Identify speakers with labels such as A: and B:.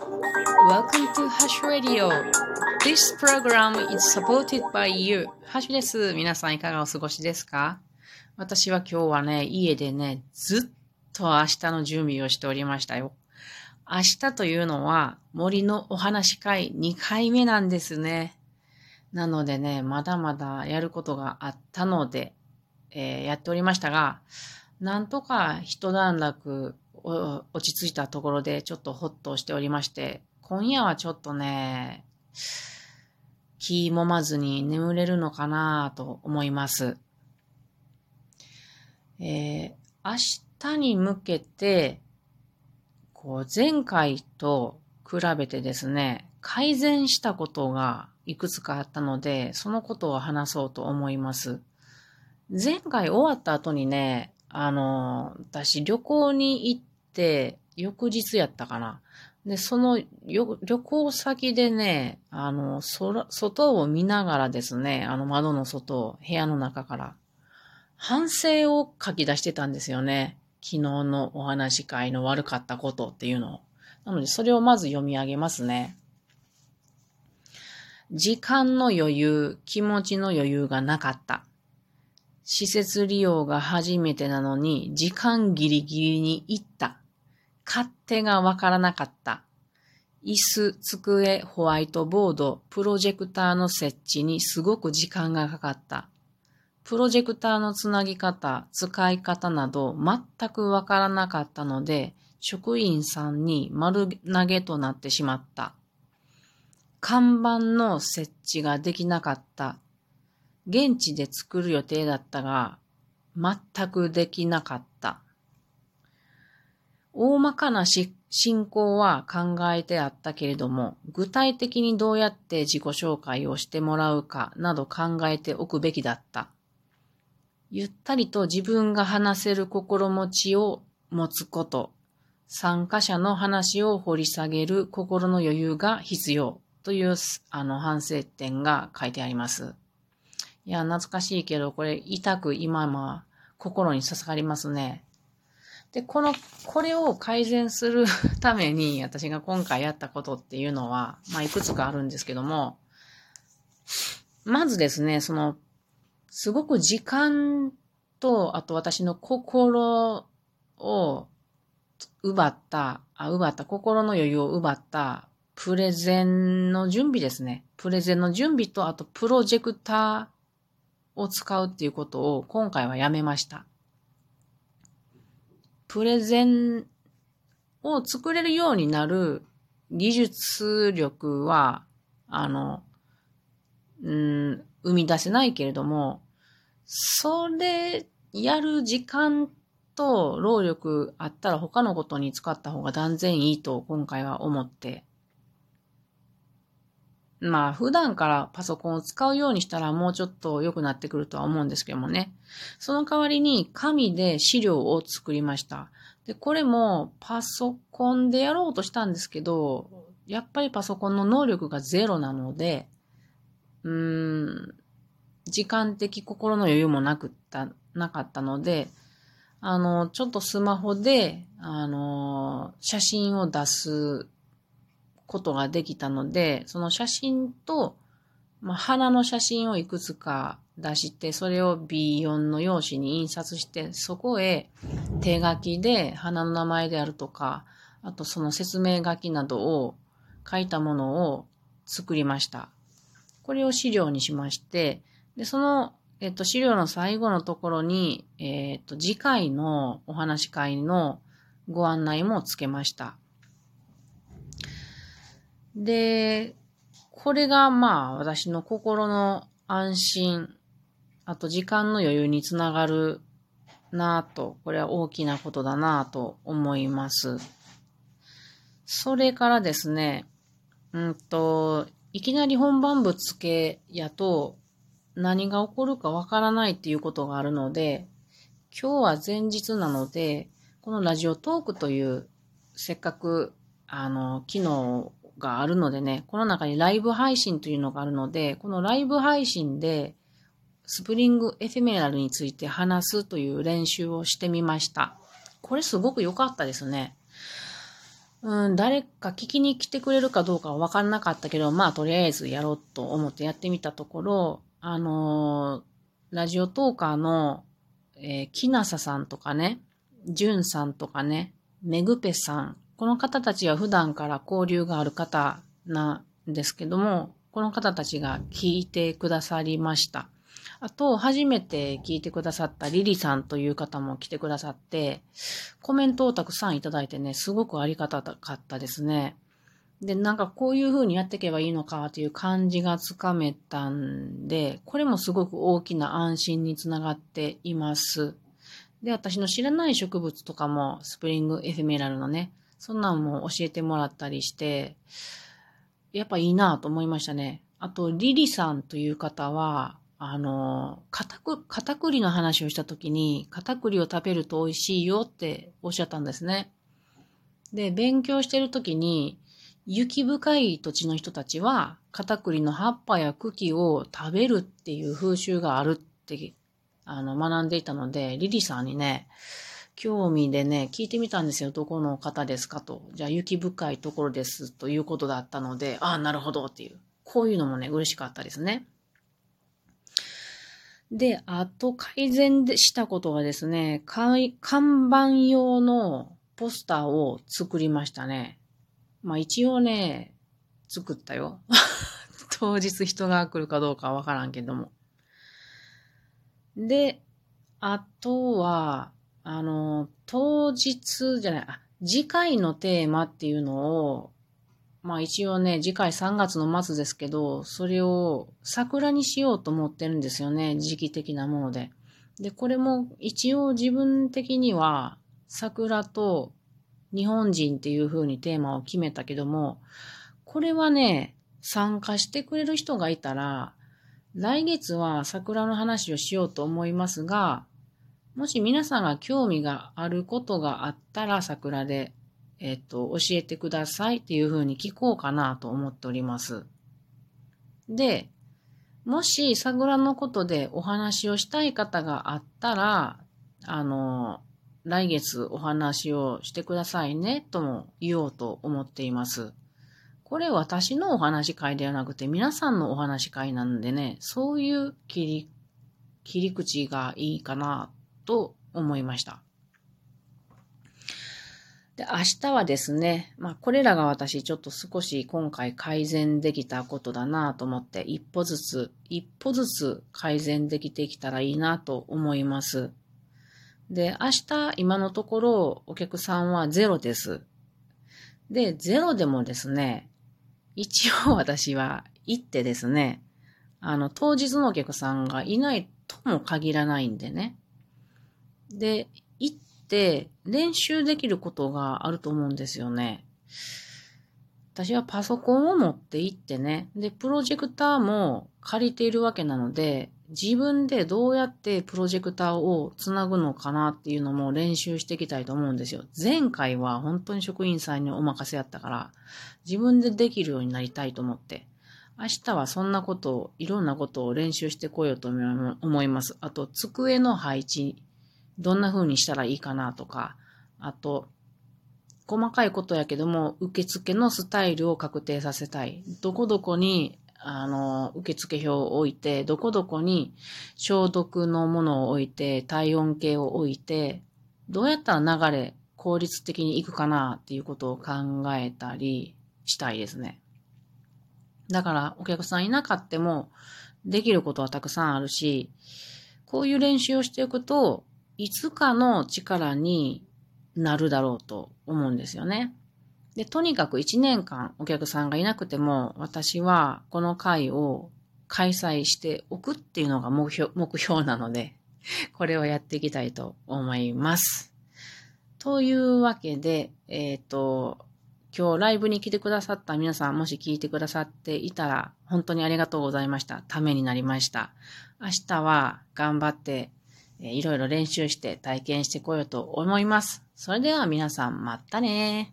A: Welcome to Hash Radio. This program is supported by you. ハッシュです。皆さんいかがお過ごしですか？私は今日はね、家でね、ずっと明日の準備をしておりましたよ。明日というのは森のお話会2回目なんですね。なのでね、まだまだやることがあったので、えー、やっておりましたが、なんとか一段落落ち着いたところでちょっとホッとしておりまして、今夜はちょっとね、気もまずに眠れるのかなと思います。えー、明日に向けて、こう前回と比べてですね、改善したことがいくつかあったので、そのことを話そうと思います。前回終わった後にね、あの、私旅行に行っ、翌日やったかな。で、そのよ旅行先でね、あの、空、外を見ながらですね、あの窓の外を、部屋の中から、反省を書き出してたんですよね。昨日のお話し会の悪かったことっていうのを。なので、それをまず読み上げますね。時間の余裕、気持ちの余裕がなかった。施設利用が初めてなのに、時間ギリギリに行った。勝手がわからなかった。椅子、机、ホワイトボード、プロジェクターの設置にすごく時間がかかった。プロジェクターのつなぎ方、使い方など全くわからなかったので、職員さんに丸投げとなってしまった。看板の設置ができなかった。現地で作る予定だったが、全くできなかった。大まかな進行は考えてあったけれども、具体的にどうやって自己紹介をしてもらうかなど考えておくべきだった。ゆったりと自分が話せる心持ちを持つこと、参加者の話を掘り下げる心の余裕が必要。という、あの、反省点が書いてあります。いや、懐かしいけど、これ、痛く今は心に刺さりますね。で、この、これを改善する ために、私が今回やったことっていうのは、まあ、いくつかあるんですけども、まずですね、その、すごく時間と、あと私の心を奪った、あ、奪った、心の余裕を奪ったプレゼンの準備ですね。プレゼンの準備と、あとプロジェクターを使うっていうことを今回はやめました。プレゼンを作れるようになる技術力は、あの、うん、生み出せないけれども、それやる時間と労力あったら他のことに使った方が断然いいと今回は思ってまあ普段からパソコンを使うようにしたらもうちょっと良くなってくるとは思うんですけどもね。その代わりに紙で資料を作りました。で、これもパソコンでやろうとしたんですけど、やっぱりパソコンの能力がゼロなので、うーん、時間的心の余裕もなくった、なかったので、あの、ちょっとスマホで、あの、写真を出すことができたので、その写真と、まあ、花の写真をいくつか出して、それを B4 の用紙に印刷して、そこへ手書きで花の名前であるとか、あとその説明書きなどを書いたものを作りました。これを資料にしまして、で、その、えっと、資料の最後のところに、えっと、次回のお話会のご案内もつけました。で、これがまあ私の心の安心、あと時間の余裕につながるなぁと、これは大きなことだなぁと思います。それからですね、うんと、いきなり本番ぶつけやと何が起こるかわからないっていうことがあるので、今日は前日なので、このラジオトークというせっかくあの、機能があるのでね、この中にライブ配信というのがあるので、このライブ配信でスプリングエフェメラルについて話すという練習をしてみました。これすごく良かったですね。うん、誰か聞きに来てくれるかどうかは分からなかったけど、まあとりあえずやろうと思ってやってみたところ、あのー、ラジオトーカーの、えー、きなささんとかね、じゅんさんとかね、めぐぺさん、この方たちは普段から交流がある方なんですけども、この方たちが聞いてくださりました。あと、初めて聞いてくださったリリさんという方も来てくださって、コメントをたくさんいただいてね、すごくありがたかったですね。で、なんかこういう風にやっていけばいいのかという感じがつかめたんで、これもすごく大きな安心につながっています。で、私の知らない植物とかも、スプリングエフェメラルのね、そんなんも教えてもらったりして、やっぱいいなと思いましたね。あと、リリさんという方は、あの、片く、片栗の話をしたときに、片栗を食べると美味しいよっておっしゃったんですね。で、勉強してるときに、雪深い土地の人たちは、片栗の葉っぱや茎を食べるっていう風習があるって、あの、学んでいたので、リリさんにね、興味でね、聞いてみたんですよ。どこの方ですかと。じゃあ、雪深いところですということだったので、ああ、なるほどっていう。こういうのもね、嬉しかったですね。で、あと改善でしたことはですね、看板用のポスターを作りましたね。まあ一応ね、作ったよ。当日人が来るかどうかわからんけども。で、あとは、あの、当日じゃない、あ、次回のテーマっていうのをまあ一応ね、次回3月の末ですけど、それを桜にしようと思ってるんですよね、時期的なもので。で、これも一応自分的には桜と日本人っていう風にテーマを決めたけども、これはね、参加してくれる人がいたら、来月は桜の話をしようと思いますが、もし皆さんが興味があることがあったら桜でえっと、教えてくださいっていうふうに聞こうかなと思っております。で、もし、桜のことでお話をしたい方があったら、あの、来月お話をしてくださいね、とも言おうと思っています。これ私のお話会ではなくて皆さんのお話会なんでね、そういう切り、切り口がいいかなと思いました。で、明日はですね、まあ、これらが私ちょっと少し今回改善できたことだなと思って、一歩ずつ、一歩ずつ改善できてきたらいいなと思います。で、明日、今のところお客さんはゼロです。で、ゼロでもですね、一応私は行ってですね、あの、当日のお客さんがいないとも限らないんでね。で、行って練習できることがあると思うんですよね。私はパソコンを持って行ってね、で、プロジェクターも借りているわけなので、自分でどうやってプロジェクターをつなぐのかなっていうのも練習していきたいと思うんですよ。前回は本当に職員さんにお任せやったから、自分でできるようになりたいと思って、明日はそんなことを、いろんなことを練習してこようと思います。あと、机の配置どんな風にしたらいいかなとか、あと、細かいことやけども、受付のスタイルを確定させたい。どこどこに、あの、受付表を置いて、どこどこに消毒のものを置いて、体温計を置いて、どうやったら流れ、効率的に行くかなっていうことを考えたりしたいですね。だから、お客さんいなかっても、できることはたくさんあるし、こういう練習をしていくと、いつかの力になるだろうと思うんですよね。で、とにかく1年間お客さんがいなくても、私はこの会を開催しておくっていうのが目標、目標なので、これをやっていきたいと思います。というわけで、えっ、ー、と、今日ライブに来てくださった皆さん、もし聞いてくださっていたら、本当にありがとうございました。ためになりました。明日は頑張っていろいろ練習して体験してこようと思います。それでは皆さんまたね